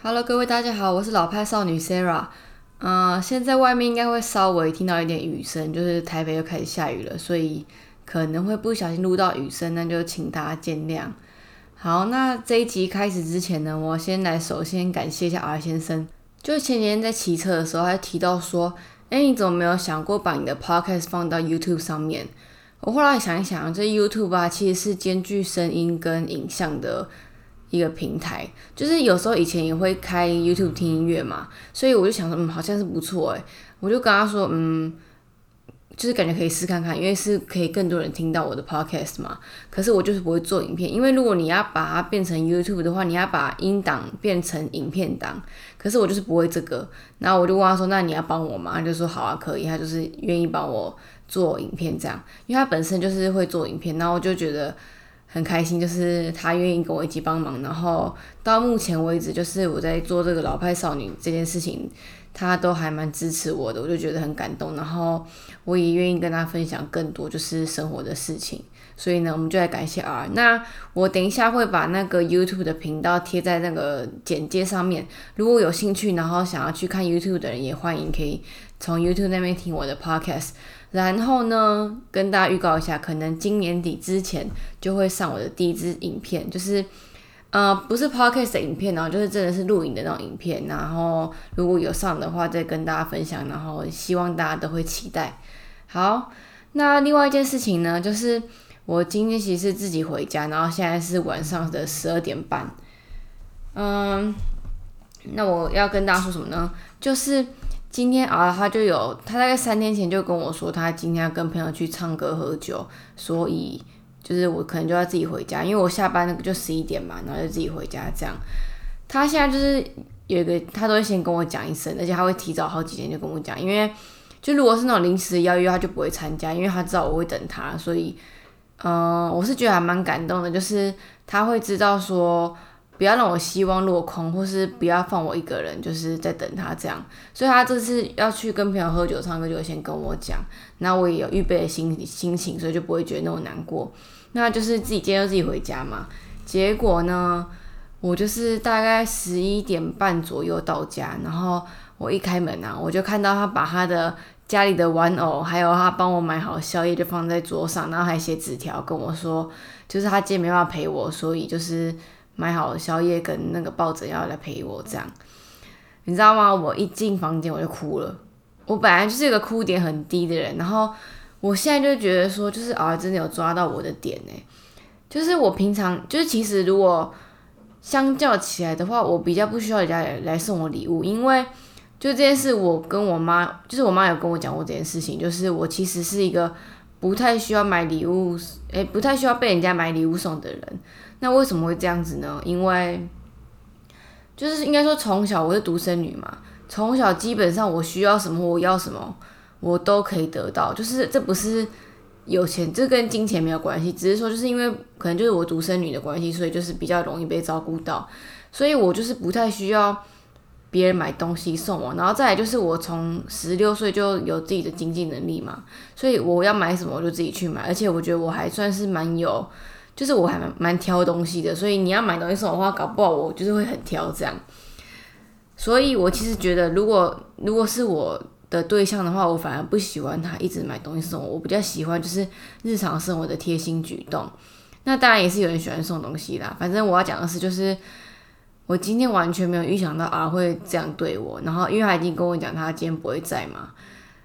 Hello，各位大家好，我是老派少女 Sarah。嗯、现在外面应该会稍微听到一点雨声，就是台北又开始下雨了，所以可能会不小心录到雨声，那就请大家见谅。好，那这一集开始之前呢，我先来首先感谢一下 R 先生，就前几天在骑车的时候，他提到说，哎，你怎么没有想过把你的 Podcast 放到 YouTube 上面？我后来想一想，这 YouTube 啊，其实是兼具声音跟影像的一个平台。就是有时候以前也会开 YouTube 听音乐嘛，所以我就想说，嗯，好像是不错诶。我就跟他说，嗯，就是感觉可以试看看，因为是可以更多人听到我的 Podcast 嘛。可是我就是不会做影片，因为如果你要把它变成 YouTube 的话，你要把音档变成影片档。可是我就是不会这个，然后我就问他说，那你要帮我吗？他就说好啊，可以。他就是愿意帮我做影片这样，因为他本身就是会做影片，然后我就觉得很开心，就是他愿意跟我一起帮忙。然后到目前为止，就是我在做这个老派少女这件事情，他都还蛮支持我的，我就觉得很感动。然后我也愿意跟他分享更多就是生活的事情。所以呢，我们就来感谢 R。那我等一下会把那个 YouTube 的频道贴在那个简介上面，如果有兴趣，然后想要去看 YouTube 的人，也欢迎可以从 YouTube 那边听我的 Podcast。然后呢，跟大家预告一下，可能今年底之前就会上我的第一支影片，就是呃不是 Podcast 影片哦，就是真的是录影的那种影片。然后如果有上的话，再跟大家分享。然后希望大家都会期待。好，那另外一件事情呢，就是我今天其实是自己回家，然后现在是晚上的十二点半。嗯，那我要跟大家说什么呢？就是。今天啊，他就有，他大概三天前就跟我说，他今天要跟朋友去唱歌喝酒，所以就是我可能就要自己回家，因为我下班那个就十一点嘛，然后就自己回家这样。他现在就是有一个，他都会先跟我讲一声，而且他会提早好几天就跟我讲，因为就如果是那种临时邀约，他就不会参加，因为他知道我会等他，所以嗯，我是觉得还蛮感动的，就是他会知道说。不要让我希望落空，或是不要放我一个人，就是在等他这样。所以他这次要去跟朋友喝酒唱歌，就会先跟我讲。那我也有预备的心心情，所以就不会觉得那么难过。那就是自己今天就自己回家嘛。结果呢，我就是大概十一点半左右到家，然后我一开门啊，我就看到他把他的家里的玩偶，还有他帮我买好宵夜就放在桌上，然后还写纸条跟我说，就是他今天没办法陪我，所以就是。买好宵夜跟那个抱枕要来陪我，这样你知道吗？我一进房间我就哭了。我本来就是一个哭点很低的人，然后我现在就觉得说，就是啊，真的有抓到我的点呢。就是我平常就是其实如果相较起来的话，我比较不需要人家来送我礼物，因为就这件事，我跟我妈，就是我妈有跟我讲过这件事情，就是我其实是一个不太需要买礼物，诶，不太需要被人家买礼物送的人。那为什么会这样子呢？因为就是应该说从小我是独生女嘛，从小基本上我需要什么我要什么我都可以得到，就是这不是有钱，这跟金钱没有关系，只是说就是因为可能就是我独生女的关系，所以就是比较容易被照顾到，所以我就是不太需要别人买东西送我，然后再来就是我从十六岁就有自己的经济能力嘛，所以我要买什么我就自己去买，而且我觉得我还算是蛮有。就是我还蛮蛮挑东西的，所以你要买东西送我的话，搞不好我就是会很挑这样。所以我其实觉得，如果如果是我的对象的话，我反而不喜欢他一直买东西送我，我比较喜欢就是日常生活的贴心举动。那当然也是有人喜欢送东西啦。反正我要讲的是，就是我今天完全没有预想到啊会这样对我，然后因为他已经跟我讲他今天不会在嘛。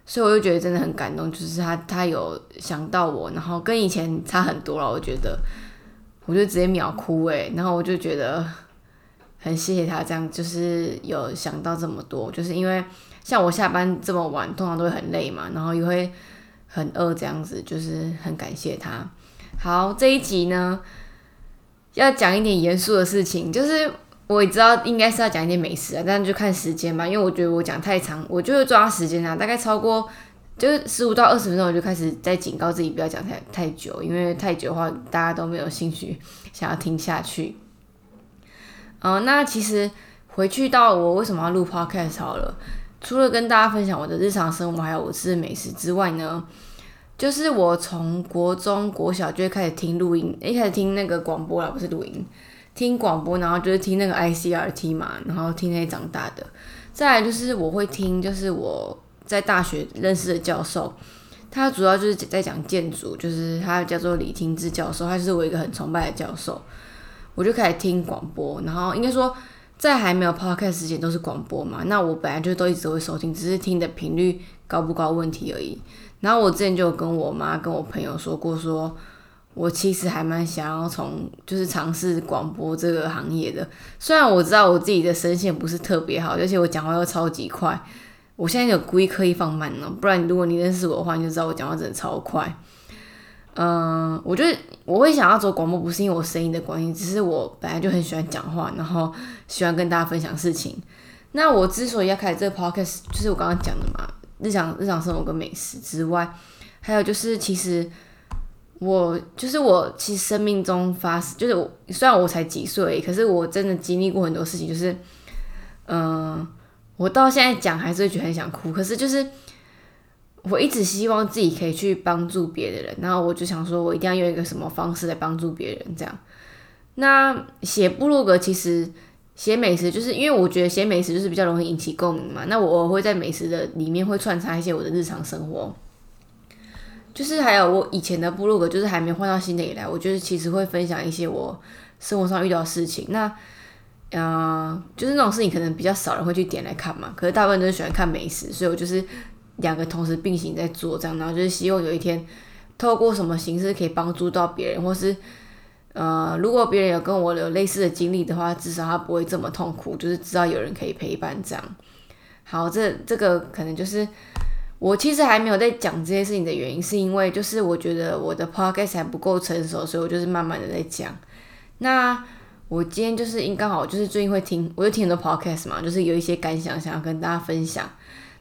所以我就觉得真的很感动，就是他他有想到我，然后跟以前差很多了。我觉得，我就直接秒哭诶，然后我就觉得很谢谢他这样，就是有想到这么多。就是因为像我下班这么晚，通常都会很累嘛，然后也会很饿这样子，就是很感谢他。好，这一集呢要讲一点严肃的事情，就是。我也知道应该是要讲一点美食啊，但是就看时间吧，因为我觉得我讲太长，我就会抓时间啊，大概超过就是十五到二十分钟，我就开始在警告自己不要讲太太久，因为太久的话大家都没有兴趣想要听下去。嗯，那其实回去到我为什么要录 podcast 好了，除了跟大家分享我的日常生活还有我吃的美食之外呢，就是我从国中国小就会开始听录音，一开始听那个广播啦，不是录音。听广播，然后就是听那个 ICRT 嘛，然后听那些长大的。再来就是我会听，就是我在大学认识的教授，他主要就是在讲建筑，就是他叫做李廷志教授，他是我一个很崇拜的教授。我就开始听广播，然后应该说在还没有 podcast 之前都是广播嘛。那我本来就都一直会收听，只是听的频率高不高问题而已。然后我之前就有跟我妈跟我朋友说过，说我其实还蛮想要从就是尝试广播这个行业的。虽然我知道我自己的声线不是特别好，而且我讲话又超级快。我现在有故意刻意放慢了，不然如果你认识我的话，你就知道我讲话真的超快。嗯，我觉得我会想要做广播，不是因为我声音的关系，只是我本来就很喜欢讲话，然后喜欢跟大家分享事情。那我之所以要开始这个 podcast，就是我刚刚讲的嘛，日常日常生活跟美食之外，还有就是其实我就是我其实生命中发生，就是我虽然我才几岁，可是我真的经历过很多事情，就是嗯，我到现在讲还是会觉得很想哭，可是就是。我一直希望自己可以去帮助别的人，然后我就想说，我一定要用一个什么方式来帮助别人，这样。那写部落格其实写美食，就是因为我觉得写美食就是比较容易引起共鸣嘛。那我会在美食的里面会穿插一些我的日常生活，就是还有我以前的部落格，就是还没换到新的以来，我觉得其实会分享一些我生活上遇到的事情。那嗯，就是那种事情可能比较少人会去点来看嘛，可是大部分都是喜欢看美食，所以我就是。两个同时并行在做这样，然后就是希望有一天透过什么形式可以帮助到别人，或是呃，如果别人有跟我有类似的经历的话，至少他不会这么痛苦，就是知道有人可以陪伴这样。好，这这个可能就是我其实还没有在讲这些事情的原因，是因为就是我觉得我的 podcast 还不够成熟，所以我就是慢慢的在讲。那我今天就是因刚好就是最近会听，我就听很多 podcast 嘛，就是有一些感想想要跟大家分享。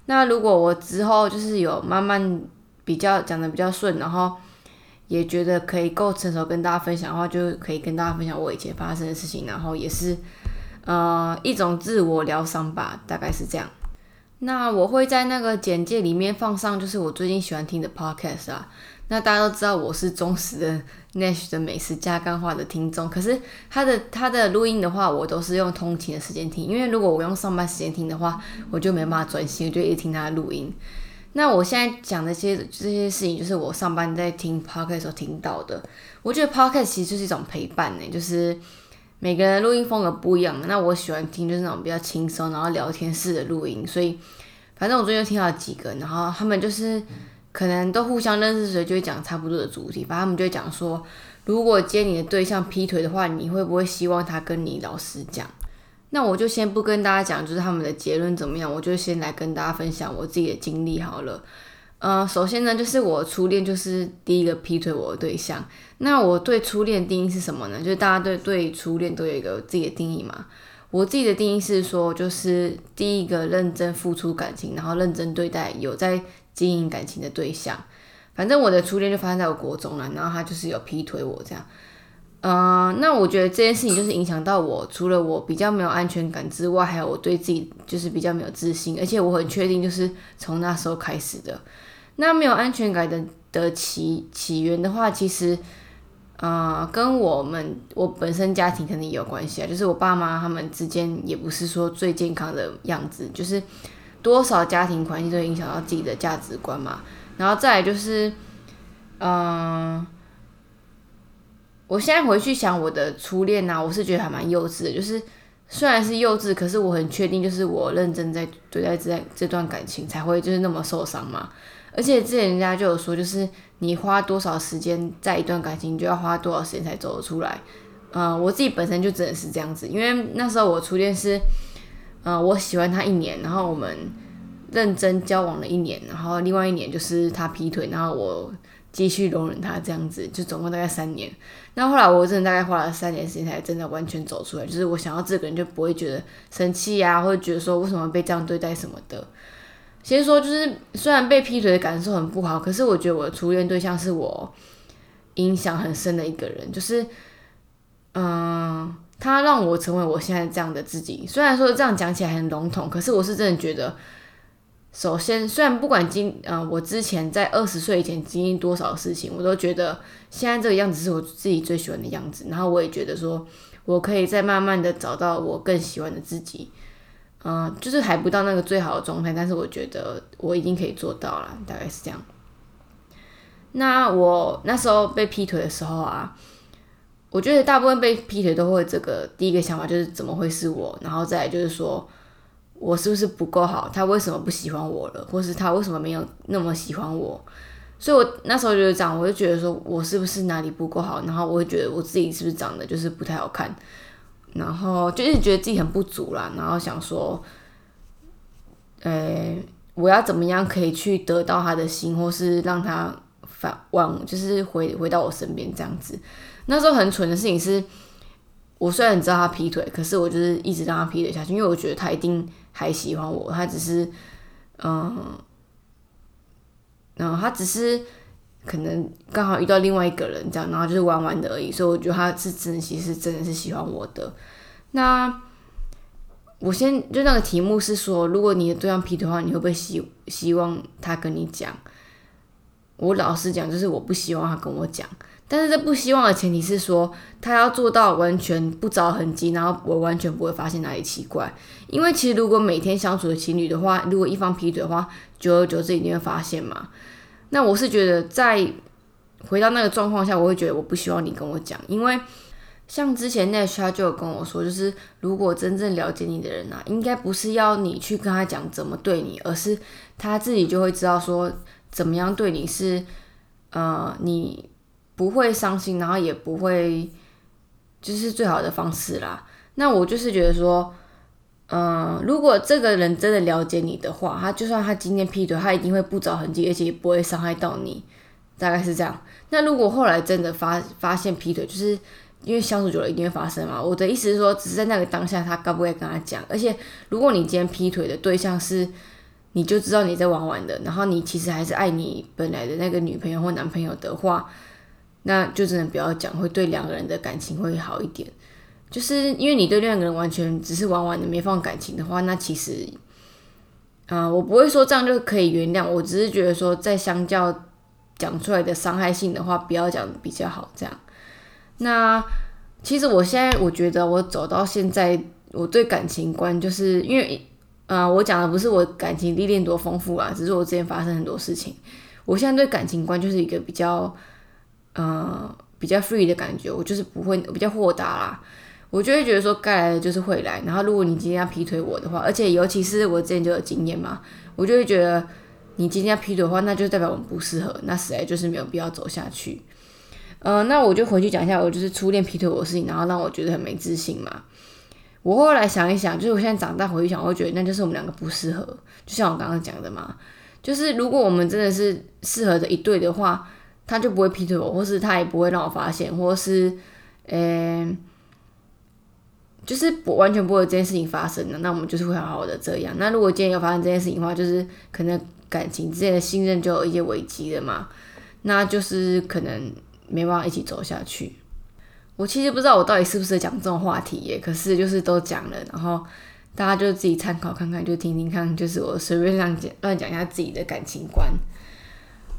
那如果我之后就是有慢慢比较讲的比较顺，然后也觉得可以够成熟跟大家分享的话，就可以跟大家分享我以前发生的事情，然后也是呃一种自我疗伤吧，大概是这样。那我会在那个简介里面放上，就是我最近喜欢听的 podcast 啊。那大家都知道我是忠实的 Nash 的美食加干话的听众，可是他的他的录音的话，我都是用通勤的时间听，因为如果我用上班时间听的话，我就没办法专心，我就一直听他的录音。那我现在讲的这些这些事情，就是我上班在听 podcast 时候听到的。我觉得 podcast 其实就是一种陪伴呢，就是每个人录音风格不一样嘛。那我喜欢听就是那种比较轻松，然后聊天式的录音，所以反正我最近听到几个，然后他们就是。可能都互相认识，所以就会讲差不多的主题。反正他们就会讲说，如果接你的对象劈腿的话，你会不会希望他跟你老实讲？那我就先不跟大家讲，就是他们的结论怎么样。我就先来跟大家分享我自己的经历好了。呃，首先呢，就是我初恋就是第一个劈腿我的对象。那我对初恋定义是什么呢？就是大家对对初恋都有一个自己的定义嘛。我自己的定义是说，就是第一个认真付出感情，然后认真对待，有在。经营感情的对象，反正我的初恋就发生在我国中了，然后他就是有劈腿我这样，嗯，那我觉得这件事情就是影响到我，除了我比较没有安全感之外，还有我对自己就是比较没有自信，而且我很确定就是从那时候开始的。那没有安全感的的起起源的话，其实，呃，跟我们我本身家庭肯定也有关系啊，就是我爸妈他们之间也不是说最健康的样子，就是。多少家庭关系都影响到自己的价值观嘛，然后再来就是，嗯，我现在回去想我的初恋呐，我是觉得还蛮幼稚的，就是虽然是幼稚，可是我很确定，就是我认真在对待这这段感情才会就是那么受伤嘛。而且之前人家就有说，就是你花多少时间在一段感情，就要花多少时间才走得出来。嗯，我自己本身就真的是这样子，因为那时候我初恋是。嗯，我喜欢他一年，然后我们认真交往了一年，然后另外一年就是他劈腿，然后我继续容忍他这样子，就总共大概三年。那后来我真的大概花了三年时间才真的完全走出来，就是我想要这个人就不会觉得生气啊，或者觉得说为什么被这样对待什么的。先说就是虽然被劈腿的感受很不好，可是我觉得我的初恋对象是我影响很深的一个人，就是嗯。他让我成为我现在这样的自己。虽然说这样讲起来很笼统，可是我是真的觉得，首先，虽然不管经呃我之前在二十岁以前经历多少事情，我都觉得现在这个样子是我自己最喜欢的样子。然后我也觉得说，我可以再慢慢的找到我更喜欢的自己。嗯，就是还不到那个最好的状态，但是我觉得我已经可以做到了，大概是这样。那我那时候被劈腿的时候啊，我觉得大部分被劈腿都会这个第一个想法就是怎么会是我，然后再来就是说我是不是不够好，他为什么不喜欢我了，或是他为什么没有那么喜欢我？所以我那时候就是这样，我就觉得说我是不是哪里不够好，然后我会觉得我自己是不是长得就是不太好看。然后就一直觉得自己很不足啦，然后想说，呃，我要怎么样可以去得到他的心，或是让他反往，就是回回到我身边这样子。那时候很蠢的事情是，我虽然知道他劈腿，可是我就是一直让他劈腿下去，因为我觉得他一定还喜欢我，他只是，嗯，然后他只是。可能刚好遇到另外一个人，这样，然后就是玩玩的而已，所以我觉得他是真的，其实真的是喜欢我的。那我先就那个题目是说，如果你的对象劈腿的话，你会不会希希望他跟你讲？我老实讲，就是我不希望他跟我讲，但是这不希望的前提是说，他要做到完全不着痕迹，然后我完全不会发现哪里奇怪。因为其实如果每天相处的情侣的话，如果一方劈腿的话，久而久之一定会发现嘛。那我是觉得，在回到那个状况下，我会觉得我不希望你跟我讲，因为像之前 Nash 他就有跟我说，就是如果真正了解你的人啊，应该不是要你去跟他讲怎么对你，而是他自己就会知道说怎么样对你是，呃，你不会伤心，然后也不会就是最好的方式啦。那我就是觉得说。嗯，如果这个人真的了解你的话，他就算他今天劈腿，他一定会不着痕迹，而且也不会伤害到你，大概是这样。那如果后来真的发发现劈腿，就是因为相处久了一定会发生嘛。我的意思是说，只是在那个当下，他该不该跟他讲？而且，如果你今天劈腿的对象是，你就知道你在玩玩的，然后你其实还是爱你本来的那个女朋友或男朋友的话，那就真的不要讲，会对两个人的感情会好一点。就是因为你对另一个人完全只是玩玩的，没放感情的话，那其实，啊，我不会说这样就可以原谅。我只是觉得说，在相较讲出来的伤害性的话，不要讲比较好。这样，那其实我现在我觉得我走到现在，我对感情观就是因为，啊，我讲的不是我感情历练多丰富啊，只是我之前发生很多事情。我现在对感情观就是一个比较，呃，比较 free 的感觉。我就是不会比较豁达啦。我就会觉得说，该来的就是会来。然后，如果你今天要劈腿我的话，而且尤其是我之前就有经验嘛，我就会觉得你今天要劈腿的话，那就代表我们不适合，那实在就是没有必要走下去。呃，那我就回去讲一下，我就是初恋劈腿我的事情，然后让我觉得很没自信嘛。我后来想一想，就是我现在长大回去想，我会觉得那就是我们两个不适合。就像我刚刚讲的嘛，就是如果我们真的是适合的一对的话，他就不会劈腿我，或是他也不会让我发现，或是，嗯。就是不完全不会有这件事情发生的，那我们就是会好好的这样。那如果今天有发生这件事情的话，就是可能感情之间的信任就有一些危机了嘛，那就是可能没办法一起走下去。我其实不知道我到底适不适合讲这种话题耶，可是就是都讲了，然后大家就自己参考看看，就听听看，就是我随便乱讲乱讲一下自己的感情观。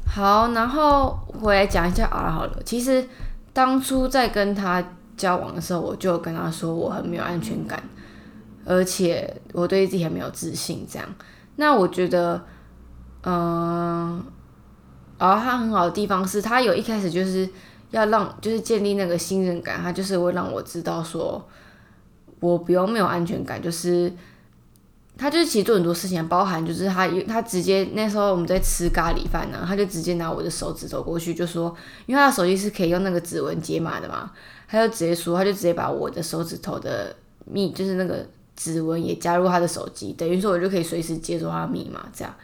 好，然后回来讲一下 R 好了。其实当初在跟他。交往的时候，我就跟他说我很没有安全感，而且我对自己很没有自信。这样，那我觉得，嗯，而他很好的地方是他有一开始就是要让，就是建立那个信任感，他就是会让我知道说，我不用没有安全感，就是。他就是其实做很多事情，包含就是他他直接那时候我们在吃咖喱饭呢，他就直接拿我的手指走过去，就说，因为他的手机是可以用那个指纹解码的嘛，他就直接说，他就直接把我的手指头的密，就是那个指纹也加入他的手机，等于说我就可以随时接收他的密码这样。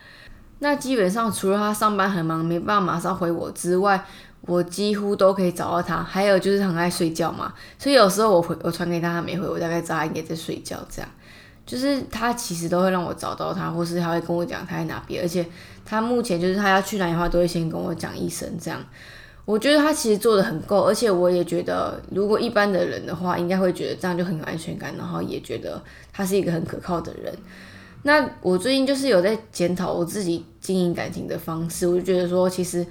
那基本上除了他上班很忙没办法马上回我之外，我几乎都可以找到他。还有就是很爱睡觉嘛，所以有时候我回我传给他他没回，我大概知道他应该在睡觉这样。就是他其实都会让我找到他，或是他会跟我讲他在哪边，而且他目前就是他要去哪里的话，都会先跟我讲一声。这样，我觉得他其实做的很够，而且我也觉得，如果一般的人的话，应该会觉得这样就很有安全感，然后也觉得他是一个很可靠的人。那我最近就是有在检讨我自己经营感情的方式，我就觉得说，其实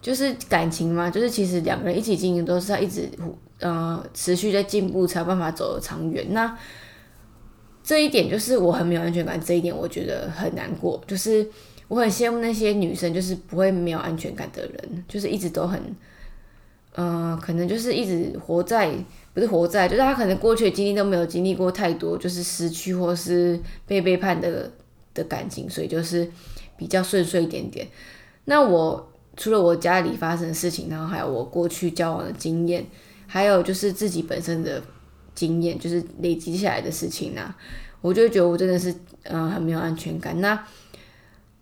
就是感情嘛，就是其实两个人一起经营都是要一直呃持续在进步，才有办法走得长远。那这一点就是我很没有安全感，这一点我觉得很难过。就是我很羡慕那些女生，就是不会没有安全感的人，就是一直都很，呃，可能就是一直活在不是活在，就是他可能过去的经历都没有经历过太多，就是失去或是被背叛的的感情，所以就是比较顺遂一点点。那我除了我家里发生的事情，然后还有我过去交往的经验，还有就是自己本身的。经验就是累积下来的事情呐，我就觉得我真的是嗯很没有安全感。那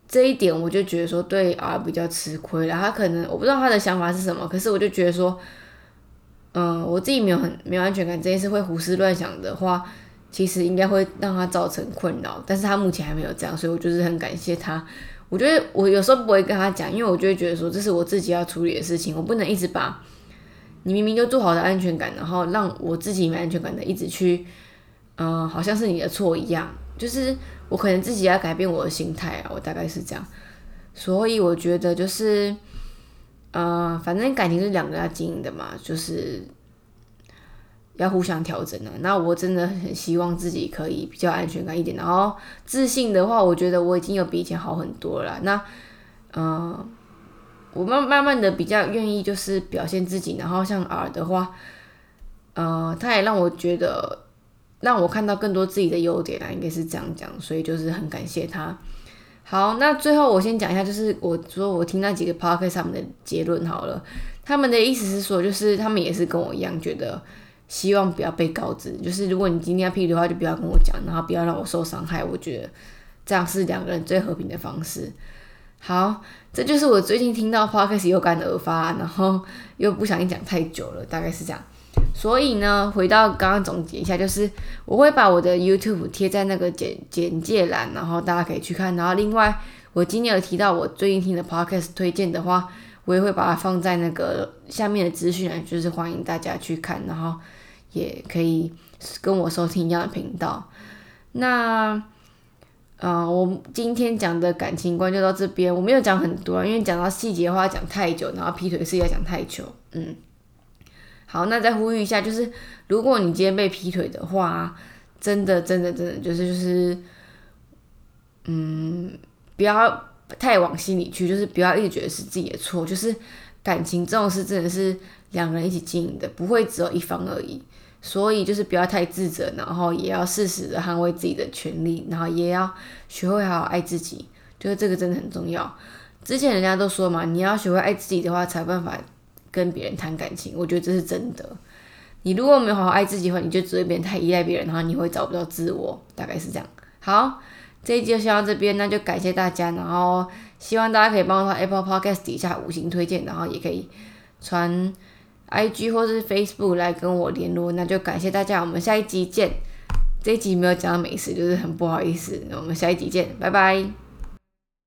这一点我就觉得说对啊比较吃亏了。他可能我不知道他的想法是什么，可是我就觉得说，嗯我自己没有很没有安全感这件事会胡思乱想的话，其实应该会让他造成困扰。但是他目前还没有这样，所以我就是很感谢他。我觉得我有时候不会跟他讲，因为我就会觉得说这是我自己要处理的事情，我不能一直把。你明明就做好的安全感，然后让我自己没安全感的一直去，嗯，好像是你的错一样。就是我可能自己要改变我的心态啊，我大概是这样。所以我觉得就是，呃，反正感情是两个要经营的嘛，就是要互相调整的。那我真的很希望自己可以比较安全感一点，然后自信的话，我觉得我已经有比以前好很多了。那，嗯。我慢慢慢的比较愿意就是表现自己，然后像 R 的话，呃，他也让我觉得让我看到更多自己的优点啊，应该是这样讲，所以就是很感谢他。好，那最后我先讲一下，就是我说我听那几个 p o c k e t 上面的结论好了，他们的意思是说，就是他们也是跟我一样，觉得希望不要被告知，就是如果你今天要劈的话，就不要跟我讲，然后不要让我受伤害，我觉得这样是两个人最和平的方式。好，这就是我最近听到 podcast 有感而发，然后又不小心讲太久了，大概是这样。所以呢，回到刚刚总结一下，就是我会把我的 YouTube 贴在那个简简介栏，然后大家可以去看。然后另外，我今天有提到我最近听的 podcast 推荐的话，我也会把它放在那个下面的资讯栏，就是欢迎大家去看，然后也可以跟我收听一样的频道。那。嗯，我今天讲的感情观就到这边，我没有讲很多，因为讲到细节的话讲太久，然后劈腿是要讲太久。嗯，好，那再呼吁一下，就是如果你今天被劈腿的话，真的真的真的就是就是，嗯，不要太往心里去，就是不要一直觉得是自己的错，就是感情这种事真的是两个人一起经营的，不会只有一方而已。所以就是不要太自责，然后也要适时的捍卫自己的权利，然后也要学会好好爱自己，就是这个真的很重要。之前人家都说嘛，你要学会爱自己的话，才有办法跟别人谈感情。我觉得这是真的。你如果没有好好爱自己的话，你就只会变太依赖别人，然后你会找不到自我，大概是这样。好，这一集就先到这边，那就感谢大家，然后希望大家可以帮我到 Apple Podcast 底下五星推荐，然后也可以传。I G 或是 Facebook 来跟我联络，那就感谢大家，我们下一集见。这一集没有讲到美食，就是很不好意思。那我们下一集见，拜拜。